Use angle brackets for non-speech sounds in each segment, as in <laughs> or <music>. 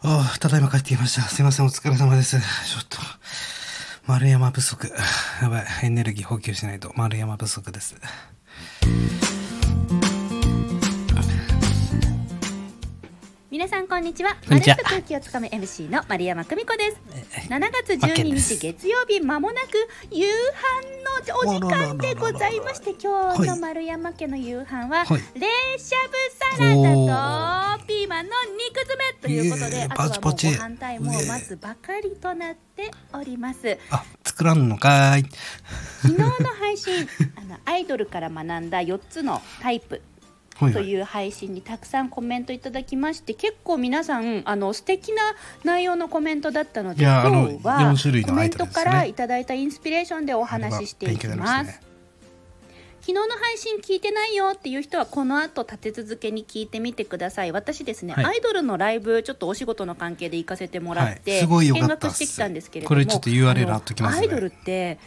ああ、ただいま帰ってきました。すいません、お疲れ様です。ちょっと、丸山不足。やばい、エネルギー補給しないと。丸山不足です。皆さんこんにちは。こんにちはまるっと空気をつかむ MC の丸山久美子です。え7月12マッケンです日月曜日まもなく夕飯のお時間でございまして今日の丸山家の夕飯ははい冷しゃぶサラダとピーマンの肉詰めということいえいえであとはもうごパチパチ飯タイムを待つばかりとなっております。あ、作らんのかーい。昨日の配信あのアイドルから学んだ4つのタイプ。という配信にたくさんコメントいただきまして結構皆さんあの素敵な内容のコメントだったので今日は4種類のコメントからいただいたインスピレーションでお話ししていきます。昨日の配信聞いてないよっていう人はこの後立て続けに聞いてみてください。私ですね、はい。アイドルのライブちょっとお仕事の関係で行かせてもらって、はい。すごい見学してきたんですけれどもこれちょっと URL 貼っときますね。アイドルって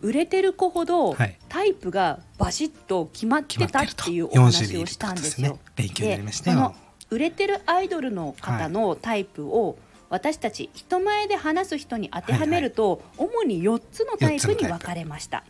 売れてる子ほどはい。タイプがバシッと決まってたっていうお話をしたんですよ。4種類いるってことですね。勉強になりましたよ。でその売れてるアイドルの方のタイプを私たち人前で話す人に当てはめると、主に4つのタイプに分かれました。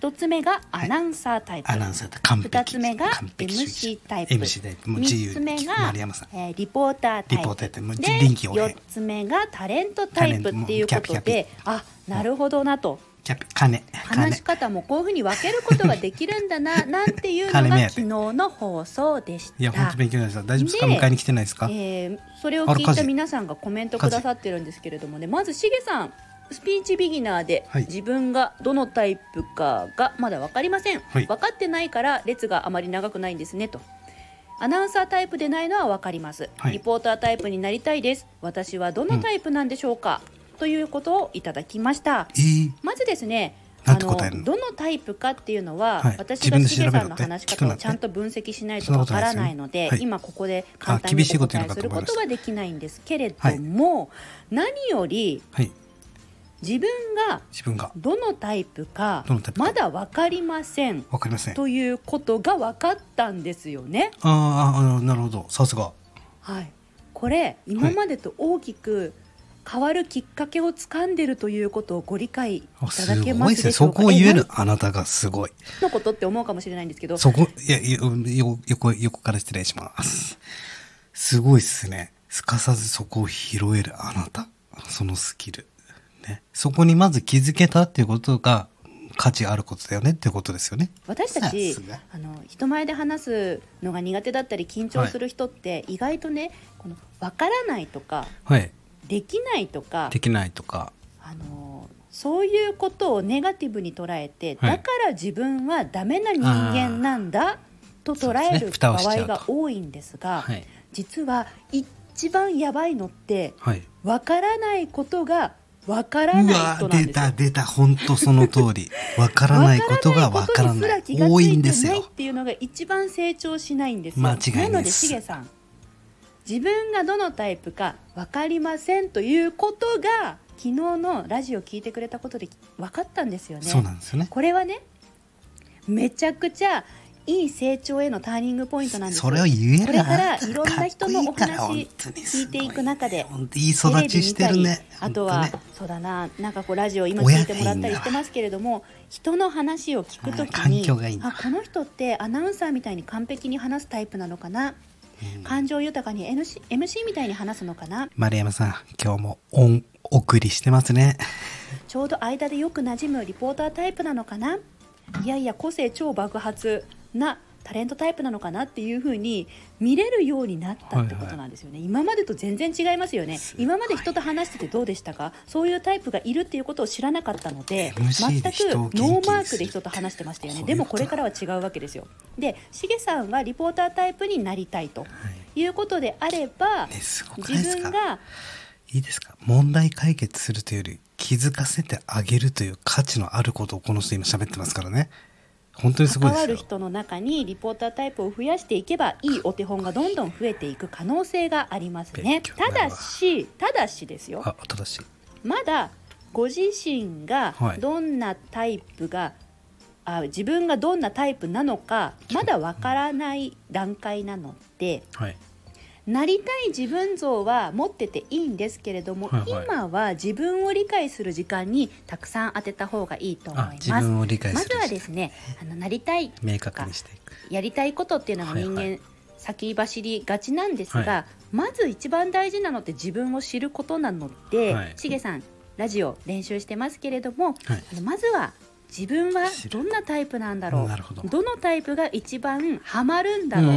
1つ目がアナウンサータイプ、アナウンサーって完璧。2つ目が MC タイプ。MC タイプ。もう自3由つ目が丸山さん。えーリポータータイプ。リポータータイプ。で臨機応変。4つ目がタレントタイプっていうことであなるほどなと。キャピ、金。金。話し。方もこういうふうに分けることができるんだな <laughs> なんていうのが昨日の放送でした。いや、本当勉強になりました。大丈夫ですかで迎えに来てないですかえーそれを聞いた皆さんがコメントくださってるんですけれどもね。まずしげさんスピーチビギナーではい。自分がどのタイプかがまだ分かりません、はい。分かってないから列があまり長くないんですねと。アナウンサータイプでないのは分かります、はい。リポータータイプになりたいです。私はどのタイプなんでしょうか、ということをいただきました。えーまずですねなんて答えるの？どのタイプかっていうのは、はい。私がしげさんの話し方をちゃんと分析しないとわからないので、ねはい。今ここで簡単にお答えすることはできないんですけれども、何よりはい。自分が自分が。どのタイプかまだ分かりませんわかりません。あということが分かったんですよね。あー、あーなるほど。さすが。はい、これ今までと大きく変わるきっかけをつかんでるということをご理解いあただけすごいですね。ますでしょか。そうこを言える？えあなたがすごい。何のことって思うかもしれないんですけどそこ、いや、よ、よ横、横から失礼します。すごいっすね。すかさずそこを拾えるあなた。そのスキル。ね。そこにまず気づけたっていうことが価値あることだよねっていうことですよね。私たちあの人前で話すのが苦手だったり緊張する人って意外とね、この分からないとかはい。できないとかできないとか。あのそういうことをネガティブに捉えて、はいだから自分はダメな人間なんだと捉える場合が多いんですがはい。実は一番やばいのってはい。分からないことが分からない人なんですよ出た。出た。本当その通り。<laughs> わからないことがわからわない多ついいんですよっ。ていうのが一番成長しないんですよ。間違いないですなのでしげさん、自分がどのタイプか分かりませんということが昨日のラジオ聞いてくれたことで分かったんですよね。そうなんですよね。これはね、めちゃくちゃいい成長へのターニングポイントなんですよ。それを言えるこれからいろんな人のお話聞いていく中でいい育ちしてるね。あとは、そうだななんかこうラジオ今聞いてもらったりしてますけれども人の話を聞くときにあこの人ってアナウンサーみたいに完璧に話すタイプなのかな、感情豊かに MC, MC みたいに話すのかな？丸山さん、今日も音送りしてますね。ちょうど間でよく馴染むリポータータイプなのかな？いやいや個性超爆発なタレントタイプなのかなっていう風に見れるようになったってことなんですよね、今までと全然違いますよね。今まで人と話しててどうでしたか？そういうタイプがいるっていうことを知らなかったので全くノーマークで人と話してましたよね。でもこれからは違うわけですよ。でしげさんはリポータータイプになりたいとい。うことであれば、ね、すごくないですか？自分がいいですか？問題解決するというより気づかせてあげるという価値のあることをこの人今喋ってますからね。本当にすごい関ですよ。わる人の中にリポータータイプを増やしていけばいいお手本がどんどん増えていく可能性がありますねただしただしですよあ、正しい。まだご自身がはいどんなタイプが、あ自分がどんなタイプなのかまだわからない段階なのではい。なりたい自分像は持ってていいんですけれども、はいはい。今は自分を理解する時間にたくさん当てた方がいいと思いあますまずはですねあのなりたい明確にしていく。やりたいことっていうのが人間、はい。は先走りがちなんですが、はまず一番大事なのって自分を知ることなので、はい。しげさんラジオ練習してますけれども、はい。あのまずは自分はどんなタイプなんだろう。ど。のタイプが一番ハマるんだろう、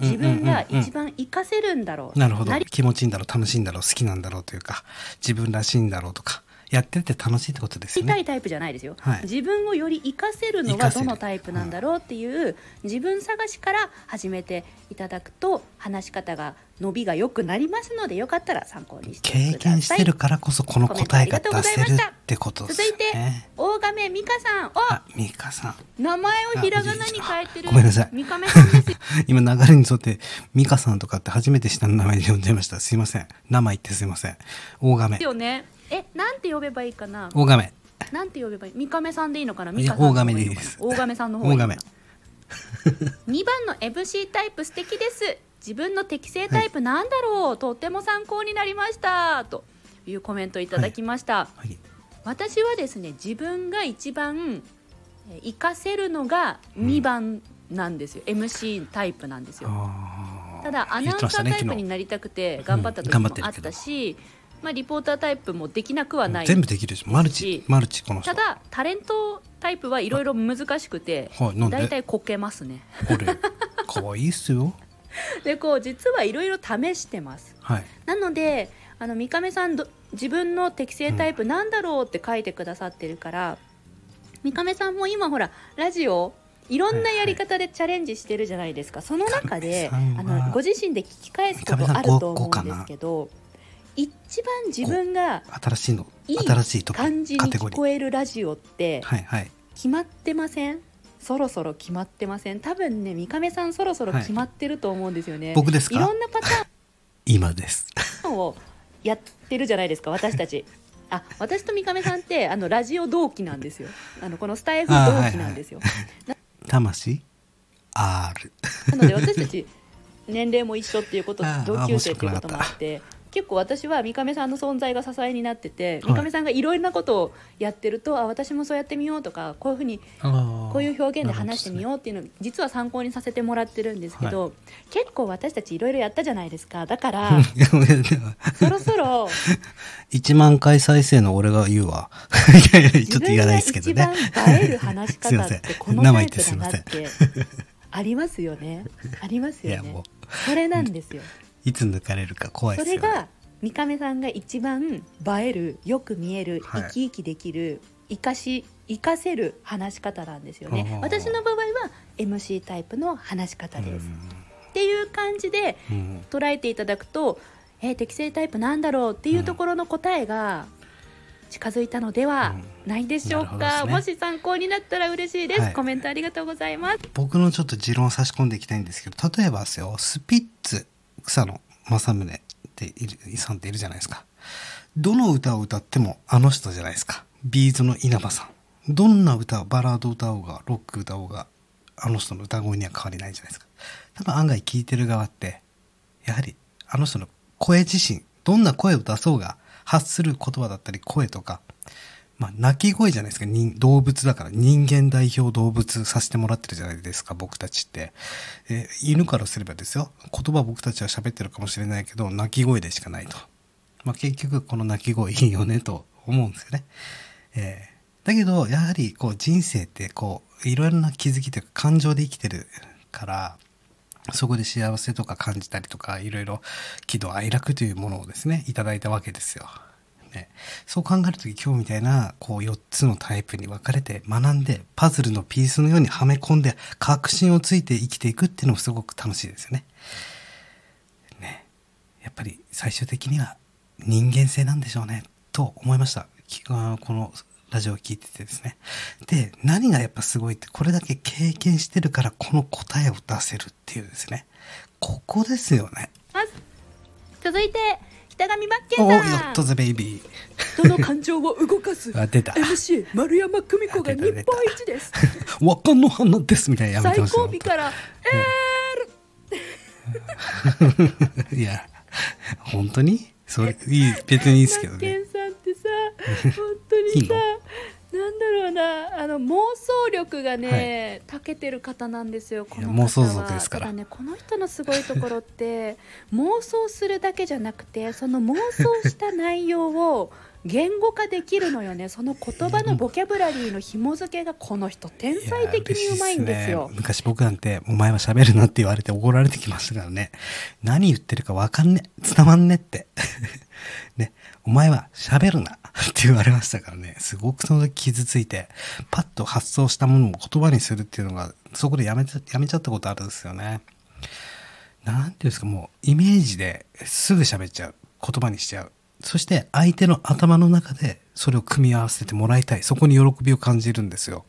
自自分が一番活かせるんだろう、なるほど。気持ちいいんだろう楽しいんだろう好きなんだろうというか自分らしいんだろうとかやってて楽しいってことですよね。たいタイプじゃないですよ、はい。自分をより活かせるのはどのタイプなんだろうっていう自分探しから始めていただくと話し方が伸びが良くなりますのでよかったら参考にしてください。経験してるからこそこの答えが出せるってことです続いてね。大亀美香さんあミカさん。お名前をひらがなに変えてる。ごめんなさい。三亀さん。ですよ今流れに沿ってミカさんとかって初めて下の名前で呼んじゃいました。すいません。名前言ってすいません。大亀よねえなんて呼べばいいかな？大亀。なんて呼べばいい？三亀さんでいいのかな？や美香さんの方が大亀でいいのかな？です。大亀さんの方がいい。のかな大2番の MC タイプ素敵です。自分の適正タイプなんだろう、とっても参考になりました。というコメントいただきました、はい。私はですね自分が一番えー活かせるのが2番なんですよ、MC タイプなんですよ。ただアナウンサータイプに昨なりたくて頑張った時もあったし、まあ、リポータータイプもできなくはない日全部できるでしょマルチしマルチこの人。ただタレントタイプはいろいろ難しくて大体こけますね。これ可愛いっすよ。<laughs> でこう実はいろいろ試してます。はい。なのであの三亀さんど自分の適正タイプなんだろうって書いてくださってるから、三亀さんも今ほらラジオいろんなやり方でチャレンジしてるじゃないですか、その中であのご自身で聞き返すことあると思うんですけど一番自分が新しいのいい新しい感じに聞こえるラジオってはいはい。決まってません？そろそろ決まってません？多分ね三亀さんそろそろ決まってると思うんですよね、僕ですか？いろんなパターン <laughs> 今です。をやってるじゃないですか私たち。<laughs> あ私と三亀さんってあのラジオ同期なんですよ。あのこのスタイフ同期なんですよ、魂？R なので私たち年齢も一緒っていうこと <laughs> 同級生っていうこともあって結構私は三亀さんの存在が支えになってて三亀さんがいろいろなことをやってると、あ私もそうやってみようとかこういうふうにここういう表現で話してみようっていうのを実は参考にさせてもらってるんですけど、結構私たちいろいろやったじゃないですか。だから <laughs> そろそろ1万回再生の俺が言うわ。<laughs> ちょっと言わないですけどね。自分が一番映える話し方ってこのタイプだなってありますよね。ありますよね。それなんですよいつ抜かれるか怖いですよね。それが三亀さんが一番映えるよく見えるはい。生き生きできる生かし生かせる話し方なんですよね。私の場合は MC タイプの話し方です。っていう感じでうん。うん捉えていただくと、えー適正タイプなんだろうっていうところの答えが近づいたのではないでしょうか、うんなるほどもですし参考になったら嬉しいです、はい。コメントありがとうございます。僕のちょっと持論を差し込んでいきたいんですけど例えばですよスピッツ草野正宗っているさんっているじゃないですか。どの歌を歌ってもあの人じゃないですか。ビーズの稲葉さん。どんな歌をバラード歌おうがロック歌おうがあの人の歌声には変わりないじゃないですか。多分案外聴いてる側ってやはりあの人の声自身どんな声を出そうが発する言葉だったり声とかまあ、鳴き声じゃないですか。動物だから人間代表動物させてもらってるじゃないですか、僕たちって。え犬からすればですよ。言葉僕たちは喋ってるかもしれないけど、鳴き声でしかないと。まあ、結局この鳴き声いいよねと思うんですよね。えーだけど、やはりこう人生ってこう、いろいろな気づきというか感情で生きてるから、そこで幸せとか感じたりとか、いろいろ喜怒哀楽というものをですね、いただいたわけですよ。ね、そう考えるとき今日みたいなこう4つのタイプに分かれて学んでパズルのピースのようにはめ込んで確信をついて生きていくっていうのもすごく楽しいですよね。ねやっぱり最終的には人間性なんでしょうねと思いました。きあこのラジオを聞いててですね。で、何がやっぱすごいって、これだけ経験してるからこの答えを出せるっていうですね。ここですよね。続いて北上真剣おお、ヨさんットザベイビ人の感情を動かすー。<laughs> あ、出た。MC 丸山久美子が日本一です。<laughs> 若の花ですみたいなやめて最ほしい後尾から「えー。る <laughs>」いや、本当に？それ、いい、別にいいですけどね。ンさんってさ本当にさいいのなんだろうなあの妄想力がね、長けてる方なんですよこの妄想族ですからねこの人のすごいところって妄想するだけじゃなくてその妄想した内容を言語化できるのよねその言葉のボキャブラリーの紐付けがこの人天才的にうまいんですよね昔僕なんて、お前は喋るなって言われて怒られてきましたからね。何言ってるかわかんね。伝わんねって。<laughs> ね。お前は喋るなって言われましたからね。すごくその時傷ついて、パッと発想したものを言葉にするっていうのが、そこでやめちゃ、やめちゃったことあるんですよね。なんていうんですか、もう、イメージですぐ喋っちゃう。言葉にしちゃう。そして、相手の頭の中で、それを組み合わせてもらいたい。そこに喜びを感じるんですよ。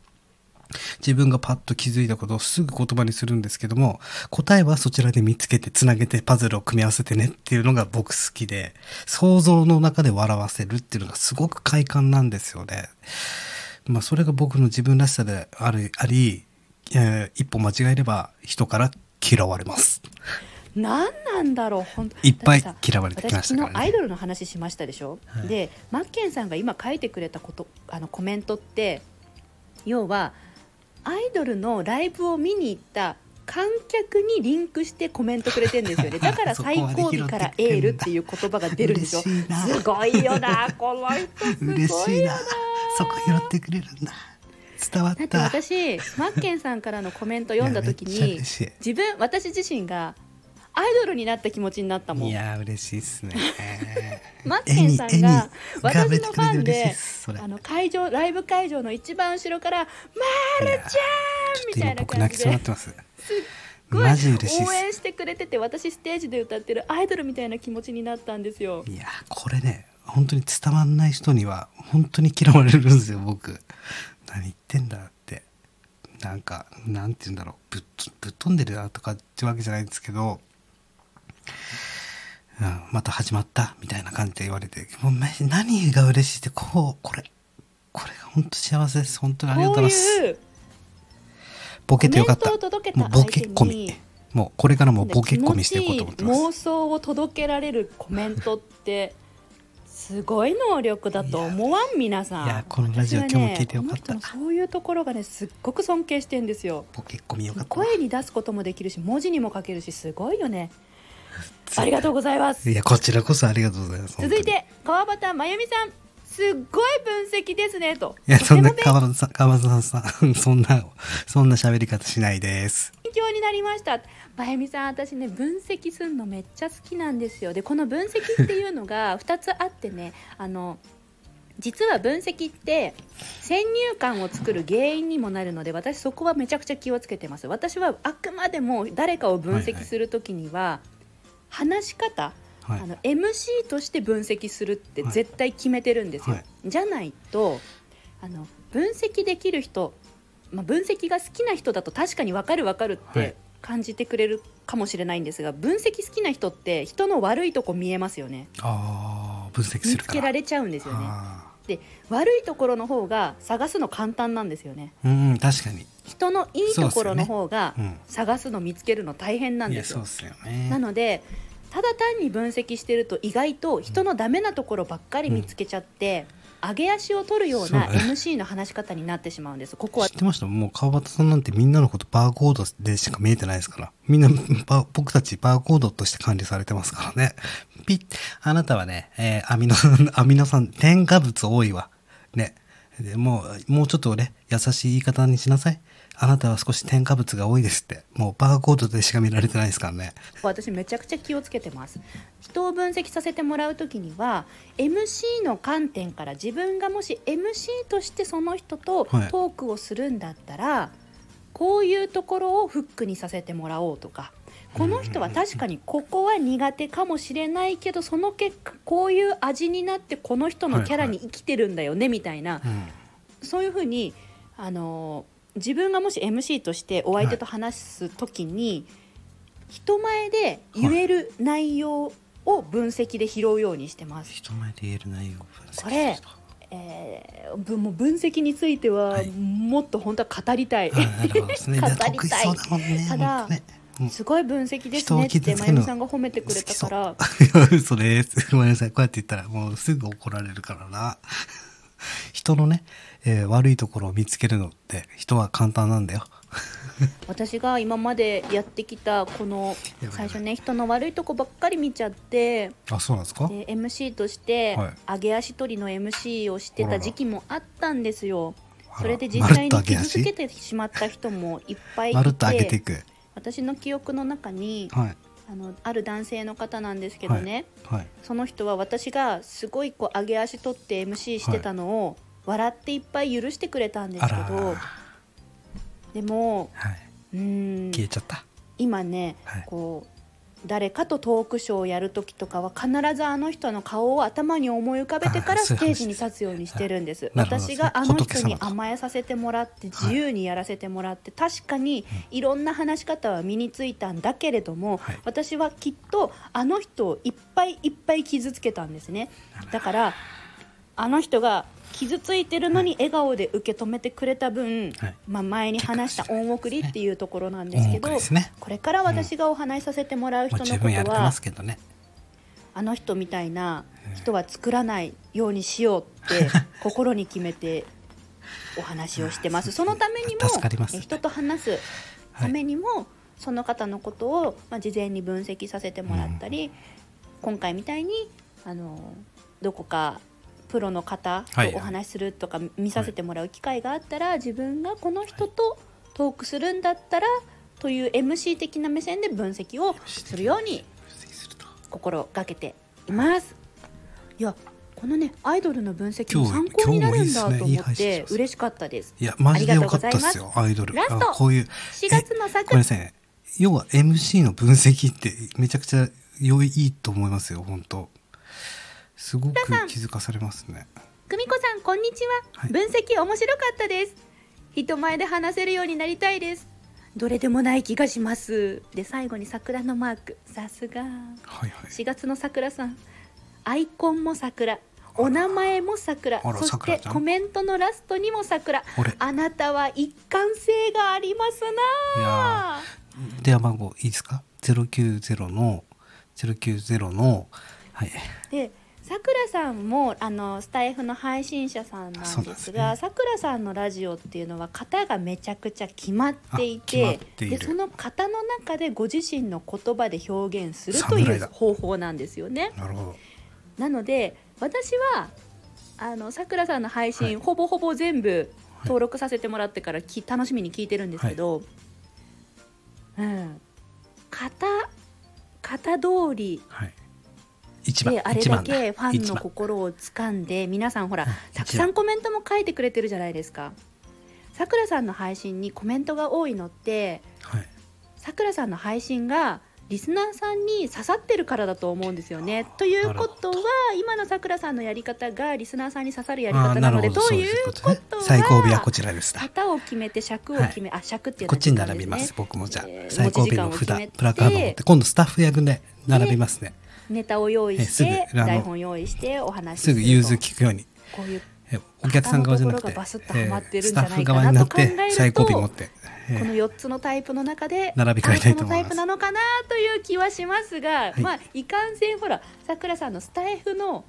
自分がパッと気づいたことをすぐ言葉にするんですけども、答えはそちらで見つけて、つなげて、パズルを組み合わせてねっていうのが僕好きで、想像の中で笑わせるっていうのがすごく快感なんですよね。まあ、それが僕の自分らしさである、あり、えー一歩間違えれば人から嫌われます。何なんだろう本当。いっぱい嫌われてきましたね。私昨日アイドルの話しましたでしょ、はい。でマッケンさんが今書いてくれたことあのコメントって要はアイドルのライブを見に行った観客にリンクしてコメントくれてるんですよね。<laughs> だから最後尾からエールっていう言葉が出るんでしいなすごいよなこの人す嬉しいな。そこ拾ってくれるんだ。伝わっだってた。私マッケンさんからのコメント読んだ時に自分私自身がアイドルになった気持ちになったもんいやー、嬉しいっすね。<laughs> マッケンさんが私のファンであの会場ライブ会場の一番後ろから「まるちゃん!」みたいな僕感じで泣きそうになってます。すっごいマジ嬉しいっす応援してくれてて私ステージで歌ってるアイドルみたいな気持ちになったんですよ。いやー、これね、本当に伝わんない人には、本当に嫌われるんですよ、僕。何言ってんだって。なんか、なんて言うんだろう。ぶっとぶっ飛んでるなとかってわけじゃないんですけど、うん、また始まったみたいな感じで言われて、もうめ何が嬉しいって、こう、これ、これが本当幸せです。本当にありがとうございます。ボケてよかった。もうボケ込み。もうこれからもボケ込みしていこうと思ってます。妄想を届けられるコメントってすごい能力だと思わん？皆さんいやこのラジオ私は今日も聞いてよかったそういうところがねすっごく尊敬してんですよボケ込みよかった。声に出すこともできるし文字にも書けるしすごいよね <laughs> ありがとうございます。いや、こちらこそありがとうございます。続いて川端真由美さん。すっごい分析ですねと。いや、そんな川端さん、川端さん、<laughs> そんな、そんな喋り方しないです。勉強になりました。真由美さん私ね分析するのめっちゃ好きなんですよ。でこの分析っていうのが <laughs> 2つあってねあの実は分析って先入観を作る原因にもなるので私そこはめちゃくちゃ気をつけてます。私はあくまでも誰かを分析するときには、話し方はい。あの MC として分析するって絶対決めてるんですよ、はい。じゃないとあの分析できる人、まあ、分析が好きな人だと確かに分かる分かるっはい。て感じてくれるかもしれないんですが、分析好きな人って人の悪いとこ見えますよね。ああ、分析するから。見つけられちゃうんですよね。あで悪いところの方が探すの簡単なんですよね。ーうん、確かに。人のいいところの方が探すの見つけるの大変なんですよ。そうっすよね。なのでただ単に分析してると意外と人のダメなところばっかり見つけちゃって、上げ足を取るような MC の話し方になってしまうんですここは知ってましたもう川端さんなんてみんなのことバーコードでしか見えてないですから。みんな、バ僕たちバーコードとして管理されてますからね。ピッ、あなたはね、えーアミノ、<laughs> アミノ酸、添加物多いわ。ね。でもう、もうちょっとね、優しい言い方にしなさい。あなたは少し添加物が多いですって。もうバーコードでしか見られてないですからね。私めちゃくちゃ気をつけてます人を分析させてもらう時には MC の観点から自分がもし MC としてその人とはいトークをするんだったら、こういうところをフックにさせてもらおうとかこの人は確かにここは苦手かもしれないけどその結果こういう味になってこの人のキャラに生きてるんだよねみたいなうん。そういうふうにあの自分がもし MC としてお相手と話す時に、人前で言える内容を分析で拾うようにしてます。人前で言える内容これえー、ぶもう分析についてははいもっと本当は語りたい。<laughs> 語でりたいだね。ただすごい分析ですねって傷つけるのまゆみさんが褒めてくれたからそういや <laughs> 嘘です。ごめんなさい。こうやって言ったらもうすぐ怒られるからな。<laughs> 人のね、えー悪いところを見つけるのって人は簡単なんだよ。<laughs> 私が今までやってきたこの最初ね人の悪いとこばっかり見ちゃってあ、そうなんですか？で MC としてはい上げ足取りの MC をしてた時期もあったんですよそれで実際に傷つけてしまった人もいっぱいいていてく。私の記憶の中にはい。あのある男性の方なんですけどね、はい。その人は私がすごいこう上げ足取って MC してたのを笑っていっぱい許してくれたんですけど。でもはい。うーん。消えちゃった。今ね、はい。こう誰かとトークショーをやる時とかは必ずあの人の顔を頭に思い浮かべてからステージに立つようにしてるんです。私があの人に甘えさせてもらって自由にやらせてもらって、確かにいろんな話し方は身についたんだけれども、はい。私はきっとあの人をいっぱいいっぱい傷つけたんですね。だからあの人が傷ついてるのに笑顔で受け止めてくれた分、はい。まあ、前に話した恩送りっていうところなんですけど、ね。これから私がお話しさせてもらう人のことは、十分やれてますけどね。あの人みたいな人は作らないようにしようって <laughs> 心に決めてお話をしてます。そのためにも人と話すためにも、その方のことを、まあ、事前に分析させてもらったり、今回みたいにあのどこかプロの方はいとお話しするとか見させてもらう機会があったら、自分がこの人とトークするんだったらという MC 的な目線で分析をするように心がけていますいやこのねアイドルの分析も参考になるんだと思って嬉しかったですいや、マジでよかったっありがとうございますすよ、アイドル。ラストあこういう。4月のえ作ごめんなさいね。要は MC の分析ってめちゃくちゃ良いと思いますよ、本当すごく気づかされますね。久美子さんこんにちは、はい。分析面白かったです。人前で話せるようになりたいです。どれでもない気がします。で最後に桜のマーク。さすが。はいはい。4月の桜さん。アイコンも桜。お名前も桜。あらそしてコメントのラストにも桜。俺あなたは一貫性がありますいなや電話番号いいですか ?090 の、090の、はい。でさくらさんもあのスタイフの配信者さんなんでですがさくらさんのラジオっていうのは型がめちゃくちゃ決まっていてでその型の中でご自身の言葉で表現するという方法なんですよね。なるほど。なので私はあのさくらさんの配信、はい。ほぼほぼ全部登録させてもらってからき楽しみに聞いてるんですけど、うん。型型通りはい。一番で、あれだけファンの心を掴んで皆さんほらうんたくさんコメントも書いてくれてるじゃないですかさくらさんの配信にコメントが多いのってはい。さくらさんの配信がリスナーさんに刺さってるからだと思うんですよねということは今のさくらさんのやり方がリスナーさんに刺さるやりあ方なのでといいうことねうこと。最後尾ははこちらです。型を決めて尺を決め、あ尺っていうのはこっちに並びます。僕もじゃあ、えー最後尾の札、てプラカード持って、今度スタッフ役で並びますね。ネタを用意して台本用意してお話しすぐ融通聞くように。こういうえお客さん側じゃなくて、ッとはまってるんスじゃない持って。えこの4つのタイプの中で並び替えたいと思いますタイプなのかなという気はしますが、いまあいかんせんほらさくらさんのスタイフの。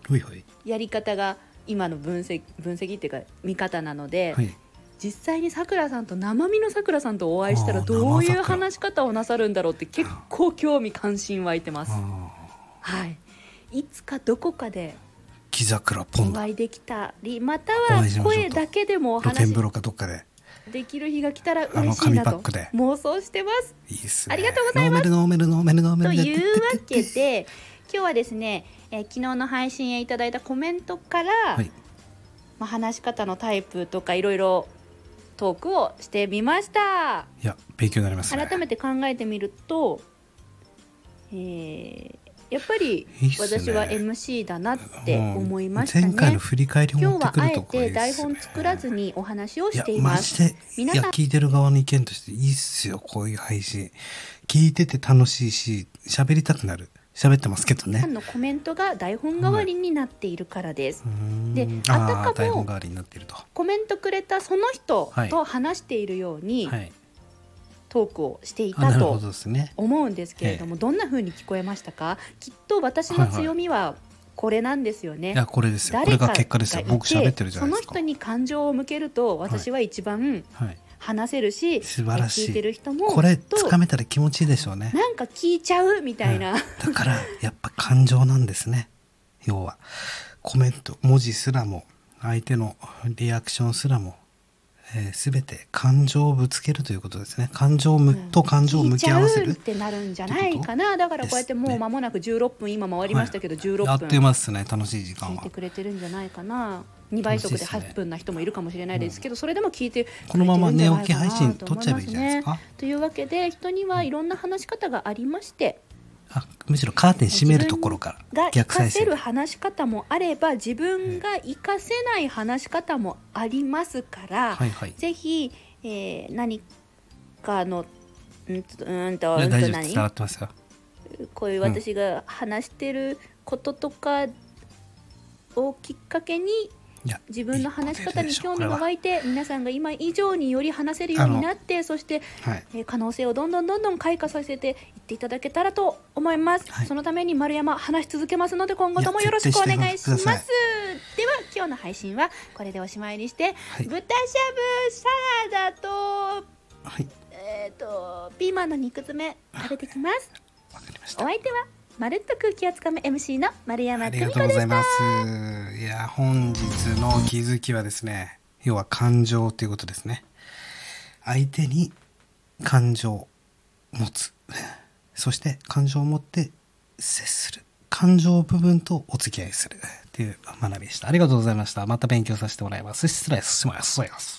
やり方が今の分析分析っていうか見方なので、はい。実際にさくらさんと生身のさくらさんとお会いしたらどういう話し方をなさるんだろうって結構興味関心湧いてます。あはい、いつかどこかでー木桜ポンおだ。会いできたりまたおは声だけでもお話露天風呂かどっかで。できる日が来たら嬉しいなと妄想してます。いいっすね。ありがとうございますノーメルノーメルノーメルというわけで今日はですね、えー昨日の配信へいただいたコメントから、はい。まあ、話し方のタイプとかいろいろトークをしてみましたいや、勉強になりますね。改めて考えてみると、えーやっぱり私は MC だなって思いましたね。前回の振り返り今日はあえるとこいいて台本作らずにお話をしています。皆さん。や聞いてる側の意見としていいっすよこういう配信。聞いてて楽しいし喋りたくなる。喋ってますけどね。のコメントが台本代わりになっているからです、うーん。でああたかもー台本代わりになっていると。コメントくれたその人はい。と話しているように、はいトークをしていたとどですね。思うんですけれども、どんな風に聞こえましたか？きっと私の強みはこれなんですよね。いや、これですよ。これが結果ですよ。僕喋ってるじゃないですか。その人に感情を向けると私は一番はい。話せるし、素晴らしい聞いてる人もこれ、きっとつかめたら気持ちいいでしょうね。なんか聞いちゃうみたいな、だから、やっぱ感情なんですね。要は、コメント、文字すらも、相手のリアクションすらも、す、べ、て感情をぶつけるということですね。感情と感情を向き合わせる。っ。てなるんじゃないかな。だからこうやってもう間もなく16分今回りましたけど、16やっ分てますね、楽しい時間は。聞いて。くれてるんじゃないかな。2倍速で楽しいですね。8分な人もいるかもしれないですけど、それでも聞いてこのままゃないかな寝起き配信撮っちゃえばいいじゃないですか。と思ますねというわけで人にはいろんな話し方がありましてあむしろカーテン閉めるところからが逆再生。せる話し方もあれば自分が活かせない話し方もありますから、はいはい。ぜひ、えー何かのうんとうんといやうんと何大丈夫？です伝わってますよこういう私が話してることとかをきっかけに自分の話し方に興味がい湧いて皆さんが今以上により話せるようになってそして、はい。えー可能性をどんどんどんどん開花させていっていただけたらと思います、はい。そのために丸山話し続けますので今後ともよろしくお願いします。では今日の配信はこれでおしまいにして、い。豚しゃぶサラダとはい。えっ、とピーマンの肉詰め食べてきます。お相手はまるっと空気をつかむ MC の丸山あり久美子でしたがとうございます。いや本日の気づきはですね要は感情ということですね。相手に感情を持つ。そして感情を持って接する。感情部分とお付き合いする。っていう学びでした。ありがとうございました。また勉強させてもらいます。失礼します